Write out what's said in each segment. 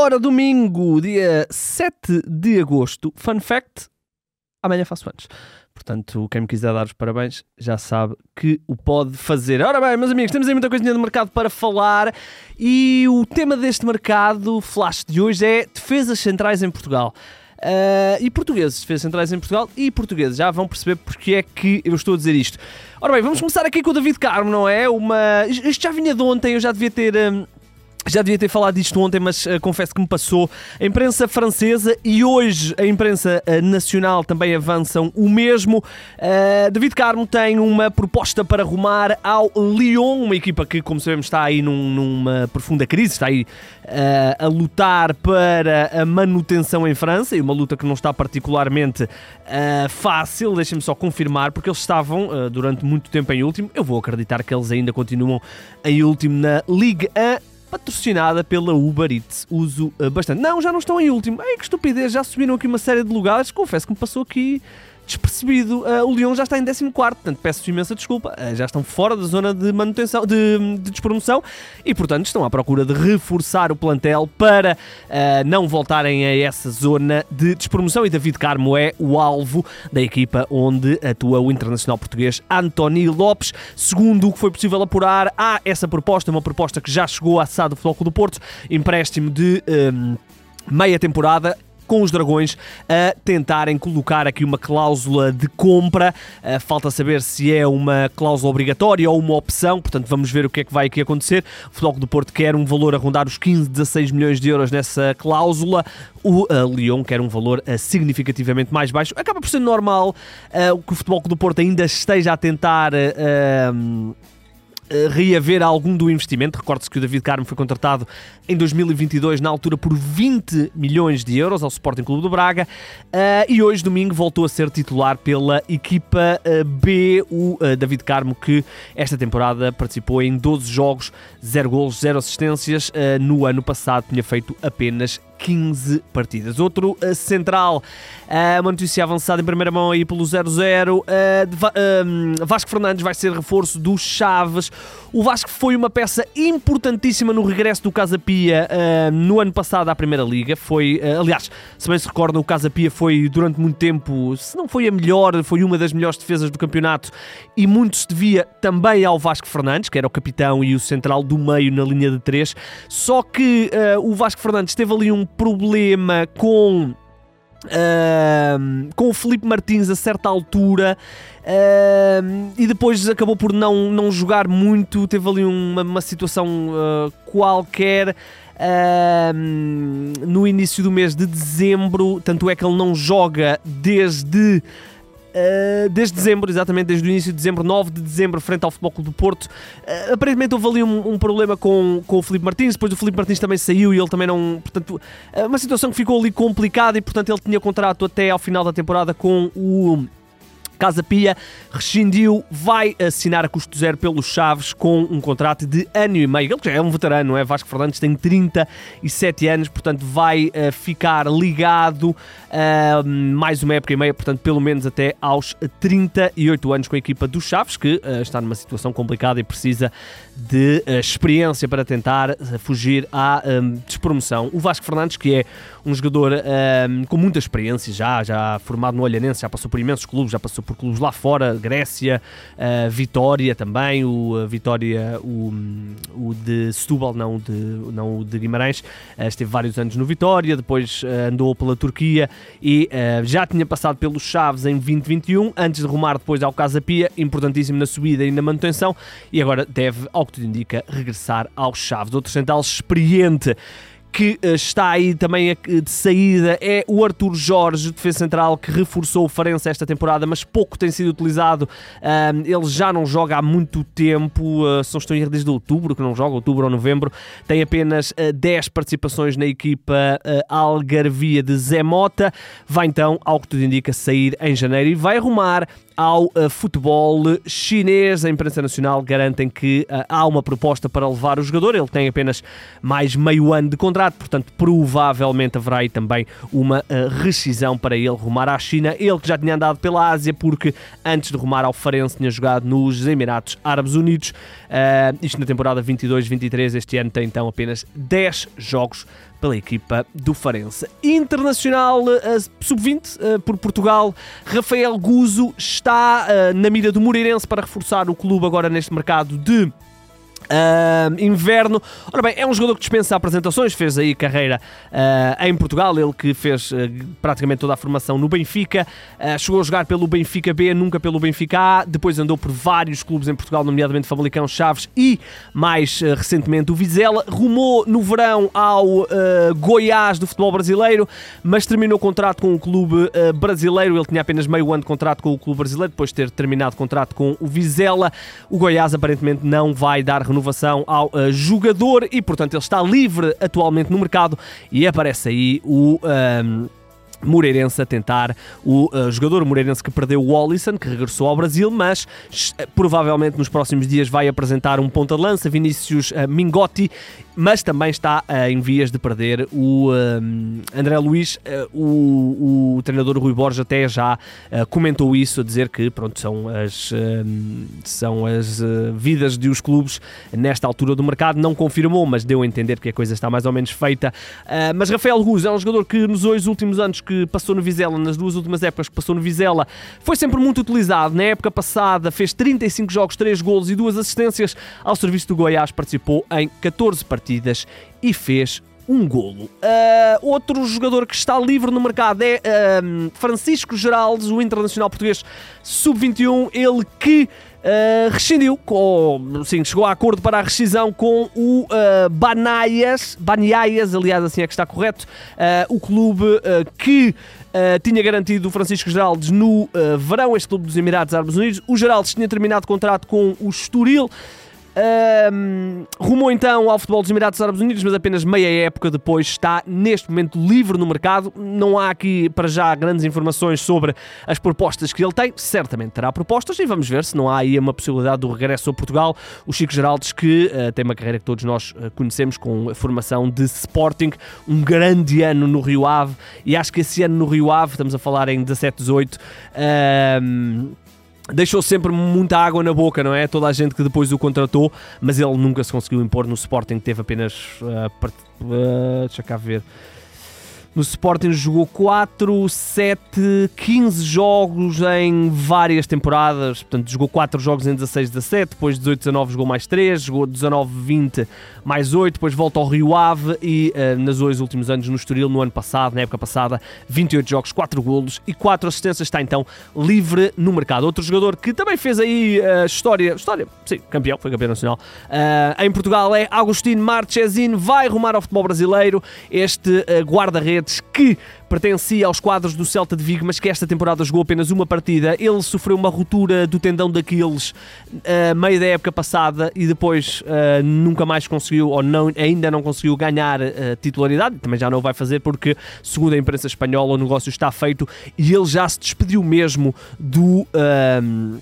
Ora, domingo, dia 7 de agosto. Fun fact: amanhã faço anos. Portanto, quem me quiser dar os parabéns já sabe que o pode fazer. Ora bem, meus amigos, temos aí muita coisinha de mercado para falar e o tema deste mercado, flash de hoje, é defesas centrais em Portugal. Uh, e portugueses, defesas centrais em Portugal e portugueses, já vão perceber porque é que eu estou a dizer isto. Ora bem, vamos começar aqui com o David Carmo, não é? Uma... Isto já vinha de ontem, eu já devia ter. Um já devia ter falado disto ontem, mas uh, confesso que me passou. A imprensa francesa e hoje a imprensa uh, nacional também avançam o mesmo. Uh, David Carmo tem uma proposta para rumar ao Lyon, uma equipa que, como sabemos, está aí num, numa profunda crise, está aí a lutar para a manutenção em França e uma luta que não está particularmente fácil. Deixem-me só confirmar, porque eles estavam durante muito tempo em último. Eu vou acreditar que eles ainda continuam em último na Ligue 1 patrocinada pela Uber Eats. Uso uh, bastante. Não, já não estão em último. Ai, que estupidez, já subiram aqui uma série de lugares. Confesso que me passou aqui despercebido. Uh, o Lyon já está em 14, portanto peço imensa desculpa. Uh, já estão fora da zona de manutenção, de, de despromoção e, portanto, estão à procura de reforçar o plantel para uh, não voltarem a essa zona de despromoção. E David Carmo é o alvo da equipa onde atua o internacional português António Lopes. Segundo o que foi possível apurar, há essa proposta, uma proposta que já chegou à SAD do Futebol do Porto, empréstimo de. Um, meia temporada com os Dragões a tentarem colocar aqui uma cláusula de compra. Uh, falta saber se é uma cláusula obrigatória ou uma opção, portanto vamos ver o que é que vai aqui acontecer. O Futebol do Porto quer um valor a rondar os 15, 16 milhões de euros nessa cláusula. O uh, Lyon quer um valor uh, significativamente mais baixo. Acaba por ser normal que o Futebol do Porto ainda esteja a tentar eh, reaver algum do investimento. Recorde-se que o David Carmo foi contratado em 2022, na altura, por 20 milhões de euros ao Sporting Clube do Braga uh, e hoje, domingo, voltou a ser titular pela equipa uh, B, o David Carmo, que esta temporada participou em 12 jogos, 0 golos, 0 assistências. no ano passado tinha feito apenas 15 partidas. Outro uh, central, uh, uma notícia avançada em primeira mão aí pelo 0-0. Uh, Vasco Fernandes vai ser reforço do Chaves. O Vasco foi uma peça importantíssima no regresso do Casa Pia no ano passado à Primeira Liga. Foi, aliás, se bem se recordam, o Casa Pia foi durante muito tempo, se não foi a melhor, foi uma das melhores defesas do campeonato e muito se devia também ao Vasco Fernandes, que era o capitão e o central do meio na linha de 3. Só que o Vasco Fernandes teve ali um problema com. Uh, com o Felipe Martins a certa altura uh, e depois acabou por não, não jogar muito. Teve ali uma, uma situação uh, qualquer no início do mês de dezembro. Tanto é que ele não joga desde Uh, desde dezembro, exatamente desde o início de dezembro, 9 de dezembro, frente ao Futebol Clube do Porto. Uh, aparentemente houve ali um, um, problema com, com o Felipe Martins, depois o Felipe Martins também saiu e ele também não. Portanto, uh, uma situação que ficou ali complicada e, portanto, ele tinha contrato até ao final da temporada com o Casa Pia rescindiu, vai assinar a custo zero pelos Chaves com um contrato de ano e meio. Ele já é um veterano, não é? Vasco Fernandes tem 37 anos, portanto vai uh, ficar ligado uh, mais uma época e meia, portanto pelo menos até aos 38 anos com a equipa dos Chaves, que uh, está numa situação complicada e precisa de experiência para tentar fugir à um, despromoção. O Vasco Fernandes, que é um jogador um, com muita experiência já, já formado no Olhanense, já passou por imensos clubes, já passou por clubes lá fora, Grécia, uh, Vitória também, o Vitória, o, o de Setúbal, não de, não o de Guimarães, uh, esteve vários anos no Vitória, depois uh, andou pela Turquia e já tinha passado pelos Chaves em 2021, antes de rumar depois ao Casa Pia, importantíssimo na subida e na manutenção, e agora deve, ao que tudo indica, regressar aos Chaves. Outro central experiente que eh, está aí também de saída é o Arthur Jorge, defesa central, que reforçou o Farense esta temporada, mas pouco tem sido utilizado. ele já não joga há muito tempo, uh, se não estou em desde outubro, que não joga, outubro ou novembro. Tem apenas 10 uh, participações na equipa Algarvia de Zé Mota. Vai então, ao que tudo indica, sair em janeiro e vai arrumar ao uh, futebol chinês. A imprensa nacional garantem que uh, há uma proposta para levar o jogador. Ele tem apenas mais meio ano de contrato portanto, provavelmente haverá aí também uma uh, rescisão para ele rumar à China. Ele que já tinha andado pela Ásia, porque antes de rumar ao Farense tinha jogado nos Emirados Árabes Unidos. Isto na temporada 22-23. Este ano tem então apenas 10 jogos pela equipa do Farense. Internacional uh, Sub-20 uh, por Portugal, Rafael Guzo está uh, na mira do Moreirense para reforçar o clube agora neste mercado de Uh, inverno. Ora bem, é um jogador que dispensa apresentações, fez aí carreira uh, em Portugal, ele que fez uh, praticamente toda a formação no Benfica, chegou a jogar pelo Benfica B, nunca pelo Benfica A, depois andou por vários clubes em Portugal, nomeadamente Famalicão, Chaves e mais recentemente o Vizela, rumou no verão ao Goiás do futebol brasileiro, mas terminou contrato com o clube brasileiro, ele tinha apenas meio ano de contrato com o clube brasileiro, depois de ter terminado contrato com o Vizela, o Goiás aparentemente não vai dar renovação ao uh, jogador e, portanto, ele está livre atualmente no mercado e aparece aí o. Um, Moreirense a tentar o uh, jogador Moreirense que perdeu o Wallison, que regressou ao Brasil, mas uh, provavelmente nos próximos dias vai apresentar um ponta de lança, Vinícius uh, Mingotti, mas também está uh, em vias de perder o André Luiz. O, o, treinador Rui Borges até já comentou isso, a dizer que pronto, são as, são as vidas de os clubes nesta altura do mercado. Não confirmou, mas deu a entender que a coisa está mais ou menos feita. mas Rafael Ruz é um jogador que nos dois últimos anos que passou no Vizela, nas duas últimas épocas que passou no Vizela, foi sempre muito utilizado. Na época passada fez 35 jogos, 3 golos e 2 assistências. Ao serviço do Goiás participou em 14 partidas e fez um golo. Uh, outro jogador que está livre no mercado é uh, Francisco Geraldes, o internacional português sub-21, ele que uh, rescindiu, com, sim, chegou a acordo para a rescisão com o uh, Banaias, Banaias, aliás, assim é que está correto, o clube que Uh, tinha garantido o Francisco Geraldes no uh, verão, este clube dos Emirados Árabes Unidos. O Geraldes tinha terminado contrato com o Estoril. Um, rumou então ao futebol dos Emirados Árabes Unidos, mas apenas meia época depois está neste momento livre no mercado. Não há aqui para já grandes informações sobre as propostas que ele tem. Certamente terá propostas e vamos ver se não há aí uma possibilidade do regresso a Portugal. O Chico Geraldes, que uh, tem uma carreira que todos nós uh, conhecemos com a formação de Sporting, um grande ano no Rio Ave, e acho que esse ano no Rio Ave, estamos a falar em 17, 18. Uh, deixou sempre muita água na boca, não é? Toda a gente que depois o contratou, mas ele nunca se conseguiu impor no Sporting, teve apenas. Uh, part... uh, deixa cá ver. No Sporting jogou 4, 7, 15 jogos em várias temporadas. Portanto, jogou 4 jogos em 16, 17, depois 18, 19 jogou mais 3, jogou 19, 20 mais 8, depois volta ao Rio Ave e uh, nos dois últimos anos no Estoril, no ano passado, na época passada, 28 jogos, 4 golos e 4 assistências, está então livre no mercado. Outro jogador que também fez aí uh, história, história, sim, campeão, foi campeão nacional, uh, em Portugal é Agostinho Marchesino, vai rumar ao futebol brasileiro, este guarda-redes que pertencia aos quadros do Celta de Vigo, mas que esta temporada jogou apenas uma partida. Ele sofreu uma ruptura do tendão daqueles uh, meio da época passada e depois uh, nunca mais conseguiu, ou não, ainda não conseguiu ganhar uh, titularidade. Também já não vai fazer porque, segundo a imprensa espanhola, o negócio está feito e ele já se despediu mesmo do. Uh,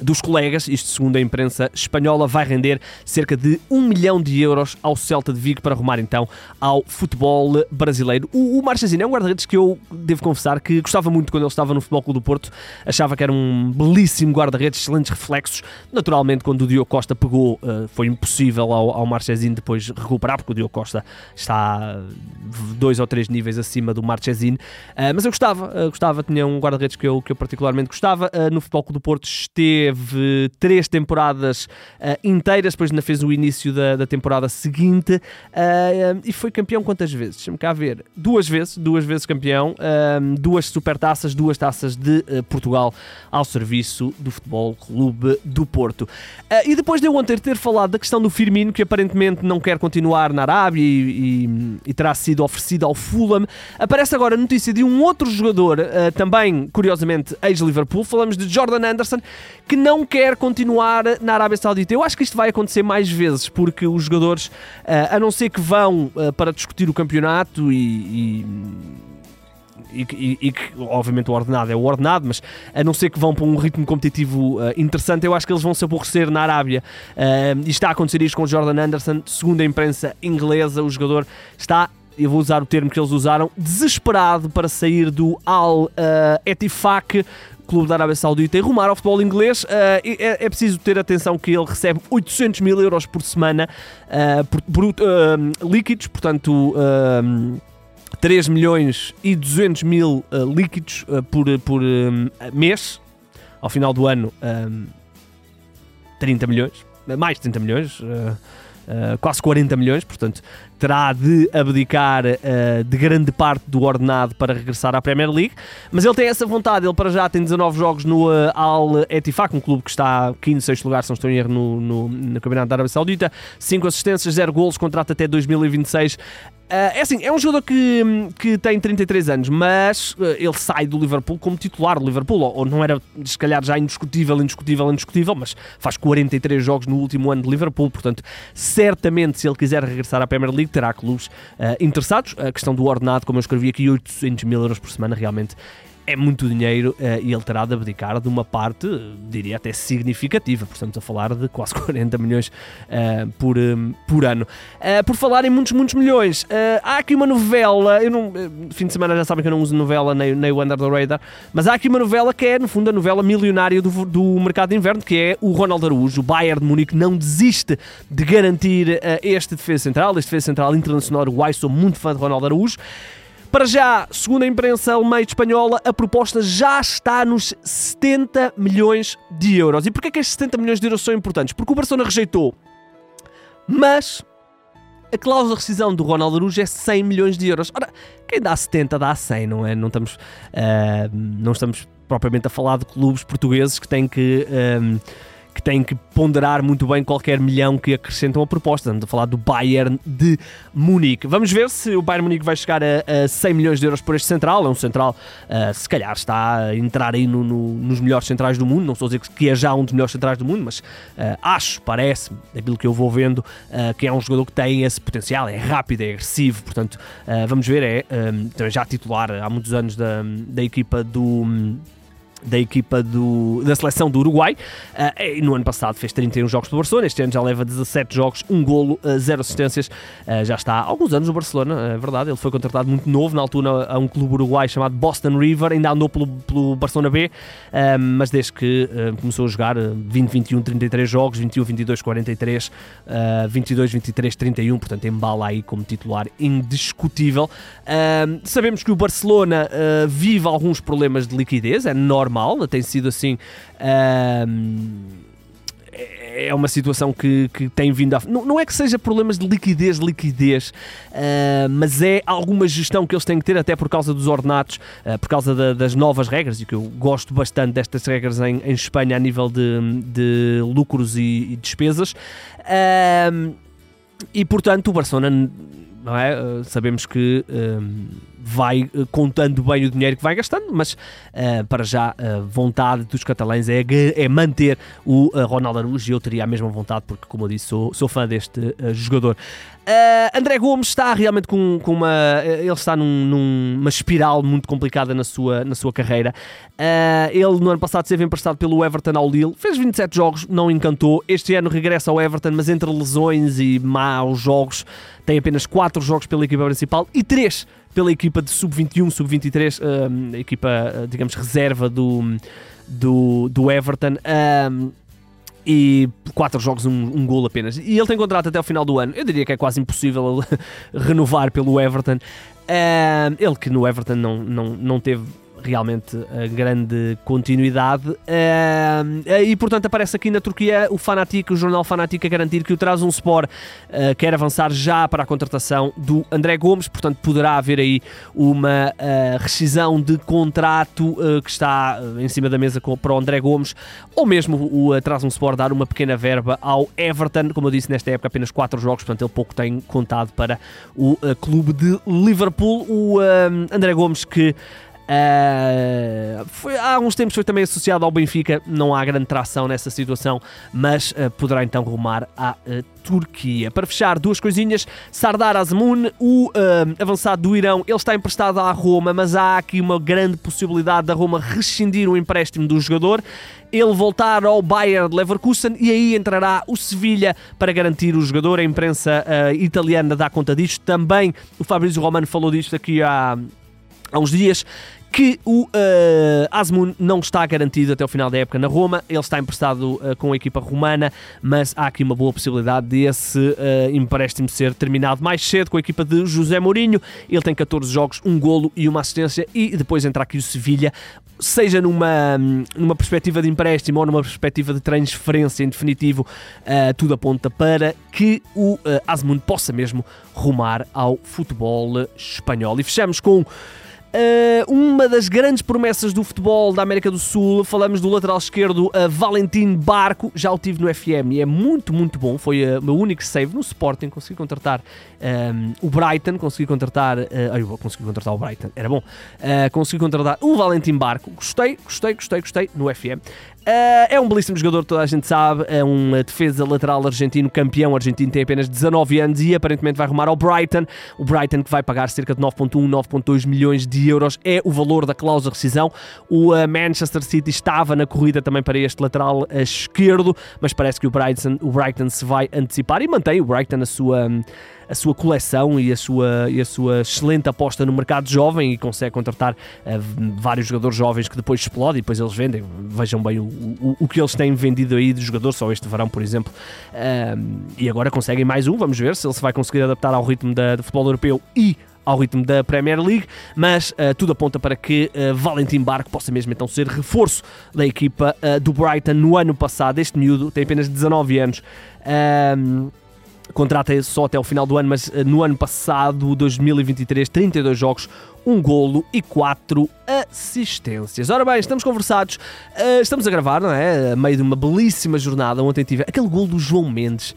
dos colegas, isto segundo a imprensa espanhola, vai render cerca de 1 milhão de euros ao Celta de Vigo para arrumar então ao futebol brasileiro. O, o é um guarda-redes que eu devo confessar que gostava muito quando ele estava no Futebol Clube do Porto, achava que era um belíssimo guarda-redes, excelentes reflexos. Naturalmente, quando o Diogo Costa pegou, uh, foi impossível ao, ao depois recuperar, porque o Diogo Costa está dois ou três níveis acima do Marchesino. Uh, mas eu gostava, gostava, tinha um guarda-redes que eu, que eu particularmente gostava. no Futebol Clube do Porto esteve teve três temporadas uh, inteiras, depois ainda fez o início da, da temporada seguinte uh, e foi campeão quantas vezes? Deixa-me cá ver. Duas vezes, duas vezes campeão, uh, duas supertaças, duas taças de Portugal ao serviço do Futebol Clube do Porto. e depois de eu ontem ter falado da questão do Firmino, que aparentemente não quer continuar na Arábia e, e, e terá sido oferecido ao Fulham, aparece agora a notícia de um outro jogador, também curiosamente ex-Liverpool, falamos de Jordan Anderson, que não quer continuar na Arábia Saudita. Eu acho que isto vai acontecer mais vezes, porque os jogadores, eh, a não ser que vão eh, para discutir o campeonato e, e e, e, que, obviamente, o ordenado é o ordenado, mas a não ser que vão para um ritmo competitivo uh, interessante, eu acho que eles vão se aborrecer na Arábia. Uh, e está a acontecer isto com o Jordan Anderson, segundo a imprensa inglesa, o jogador está eu vou usar o termo que eles usaram, desesperado para sair do Al uh, Etifak, clube da Arábia Saudita, e rumar ao futebol inglês. Uh, é, é, preciso ter atenção que ele recebe 800 mil euros por semana uh, por, por, uh, líquidos, portanto. 3 milhões e 200 mil líquidos por, por mês. Ao final do ano, 30 milhões, mais de 30 milhões, uh, quase 40 milhões, portanto terá de abdicar uh, de grande parte do ordenado para regressar à Premier League, mas ele tem essa vontade, ele para já tem 19 jogos no uh, Al Ettifaq, um clube que está a 15, 6 lugares, se não estou em erro, no, no, no Campeonato da Arábia Saudita, 5 assistências, 0 golos, contrato até 2026. Uh, é assim, é um jogador que, que tem 33 anos, mas uh, ele sai do Liverpool como titular do Liverpool, ou, ou, não era se calhar já indiscutível, indiscutível, indiscutível, mas faz 43 jogos no último ano de Liverpool, portanto, certamente se ele quiser regressar à Premier League terá clubes uh, interessados. A questão do ordenado, como eu escrevi aqui, 800 mil euros por semana, realmente é muito dinheiro uh, e ele terá de abdicar de uma parte, diria até significativa, portanto, a falar de quase 40 milhões uh, por, um, por ano. Por falar em muitos, muitos milhões, há aqui uma novela, eu não, fim de semana já sabem que eu não uso novela nem, nem o Under the Radar, mas há aqui uma novela que é, no fundo, a novela milionária do, do mercado de inverno, que é o Ronald Araújo. O Bayern de Munique não desiste de garantir este defesa central, este defesa central internacional uruguai, sou muito fã de Ronald Araújo. Para já, segundo a imprensa alemã e espanhola, a proposta já está nos 70 milhões de euros. E porquê que estes 70 milhões de euros são importantes? Porque o Barcelona rejeitou. Mas a cláusula de rescisão do Ronaldo Arujo é 100 milhões de euros. Ora, quem dá 70 dá 100, não é? Não estamos, uh, não estamos propriamente a falar de clubes portugueses que têm que... Uh, que têm que ponderar muito bem qualquer milhão que acrescentam a proposta. Estamos a falar do Bayern de Munique. Vamos ver se o Bayern Munique vai chegar a, a 100 milhões de euros por este central. É um central, uh, se calhar, está a entrar aí no, no, nos melhores centrais do mundo. Não estou a dizer que é já um dos melhores centrais do mundo, mas uh, acho, parece, daquilo que eu vou vendo, uh, que é um jogador que tem esse potencial. É rápido, é agressivo. Portanto, vamos ver. É um, já titular há muitos anos da, da equipa do da equipa do, da seleção do Uruguai. Uh, no ano passado fez 31 jogos pelo Barcelona, este ano já leva 17 jogos, um golo, uh, zero assistências. Uh, já está há alguns anos no Barcelona, é verdade. Ele foi contratado muito novo, na altura, a um clube uruguai chamado Boston River, ainda andou pelo, pelo Barcelona B, mas desde que começou a jogar 20, 21, 33 jogos, 21, 22, 43, 22, 23, 31, portanto, embala aí como titular indiscutível. sabemos que o Barcelona vive alguns problemas de liquidez, é normal normal, tem sido assim. é uma situação que, que tem vindo a. Não, não é que seja problemas de liquidez, liquidez, uh, mas é alguma gestão que eles têm que ter, até por causa dos ordenados, uh, por causa da, das novas regras, e que eu gosto bastante destas regras em, em Espanha a nível de, de lucros e, e despesas. Uh, e portanto, o Barcelona, não é? sabemos que vai uh, contando bem o dinheiro que vai gastando, mas uh, para já a vontade dos catalães é, é manter o uh, Ronaldo Araújo e eu teria a mesma vontade porque, como eu disse, sou, sou fã deste jogador. André Gomes está realmente com, com uma. Ele está num, numa espiral muito complicada na sua, na sua carreira. ele no ano passado esteve emprestado pelo Everton ao Lille, fez 27 jogos, não encantou. Este ano regressa ao Everton, mas entre lesões e maus jogos, tem apenas 4 jogos pela equipa principal e 3 pela equipa de sub-21, sub-23, um, equipa, uh, digamos, reserva do, do, do Everton. Um, e quatro jogos, um, um gol apenas. E ele tem contrato até o final do ano. Eu diria que é quase impossível renovar pelo Everton. Um, ele que no Everton não, não, não teve realmente a grande continuidade. Uh, e portanto aparece aqui na Turquia o Fanatic, o jornal Fanatic a garantir que o traz um Sport uh, quer avançar já para a contratação do André Gomes, portanto poderá haver aí uma rescisão de contrato que está em cima da mesa para o André Gomes, ou mesmo o traz um Sport dar uma pequena verba ao Everton, como eu disse nesta época apenas 4 jogos, portanto ele pouco tem contado para o clube de Liverpool. O André Gomes que Uh, foi, há uns tempos foi também associado ao Benfica, não há grande tração nessa situação, mas uh, poderá então rumar à uh, Turquia. Para fechar, duas coisinhas: Sardar Azmoun, o avançado do Irão, ele está emprestado à Roma, mas há aqui uma grande possibilidade da Roma rescindir o empréstimo do jogador ele voltar ao Bayern de Leverkusen e aí entrará o Sevilha para garantir o jogador. A imprensa uh, italiana dá conta disto. Também o Fabrício Romano falou disto aqui há, há uns dias que o uh, Asmun não está garantido até o final da época na Roma, ele está emprestado uh, com a equipa romana, mas há aqui uma boa possibilidade desse uh, empréstimo ser terminado mais cedo com a equipa de José Mourinho. Ele tem 14 jogos, um golo e uma assistência, e depois entra aqui o Sevilha, seja numa, numa perspectiva de empréstimo ou numa perspectiva de transferência em definitivo, uh, tudo aponta para que o uh, Asmun possa mesmo rumar ao futebol espanhol. E fechamos com uma das grandes promessas do futebol da América do Sul, falamos do lateral esquerdo uh, Valentim Barco, já o tive no FM e é muito, muito bom. Foi uh, o meu único save no Sporting. Consegui contratar o Brighton, consegui contratar. Uh, eu consegui contratar o Brighton, era bom. Uh, consegui contratar o Valentim Barco. Gostei, gostei, gostei, gostei no FM. Uh, é um belíssimo jogador, toda a gente sabe. É um defesa lateral argentino, campeão argentino, tem apenas 19 anos e aparentemente vai arrumar ao Brighton. O Brighton que vai pagar cerca de 9,1, 9,2 milhões de euros é o valor da cláusula de rescisão. O uh, Manchester City estava na corrida também para este lateral uh, esquerdo, mas parece que o Brighton, o Brighton se vai antecipar e mantém o Brighton a sua. A sua coleção e a sua, e a sua excelente aposta no mercado jovem e consegue contratar uh, vários jogadores jovens que depois explodem e depois eles vendem. Vejam bem o, o, o que eles têm vendido aí de jogador, só este verão, por exemplo. Uh, e agora conseguem mais um, vamos ver se ele se vai conseguir adaptar ao ritmo da, do futebol europeu e ao ritmo da Premier League, mas uh, tudo aponta para que uh, Valentim Barco possa mesmo então ser reforço da equipa uh, do Brighton no ano passado. Este miúdo tem apenas 19 anos. Uh, contrata só até o final do ano, mas no ano passado, 2023, 32 jogos, um golo e quatro assistências. Ora bem, estamos conversados, estamos a gravar, não é? A meio de uma belíssima jornada. Ontem tive aquele golo do João Mendes,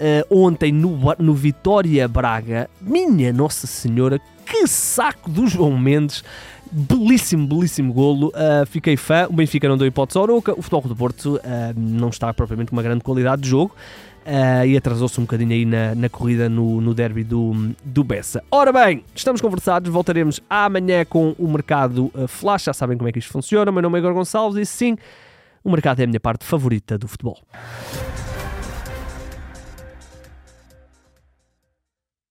uh, ontem no, no Vitória Braga. Minha Nossa Senhora, que saco do João Mendes! belíssimo, belíssimo golo. Uh, fiquei fã. O Benfica não deu hipótese ao Aroca. O Futebol do Porto uh, não está propriamente com uma grande qualidade de jogo. Uh, e atrasou-se um bocadinho aí na, na corrida no, no derby do, do Bessa. Ora bem, estamos conversados, voltaremos amanhã com o mercado flash, já sabem como é que isto funciona. Meu nome é Igor Gonçalves e sim, o mercado é a minha parte favorita do futebol.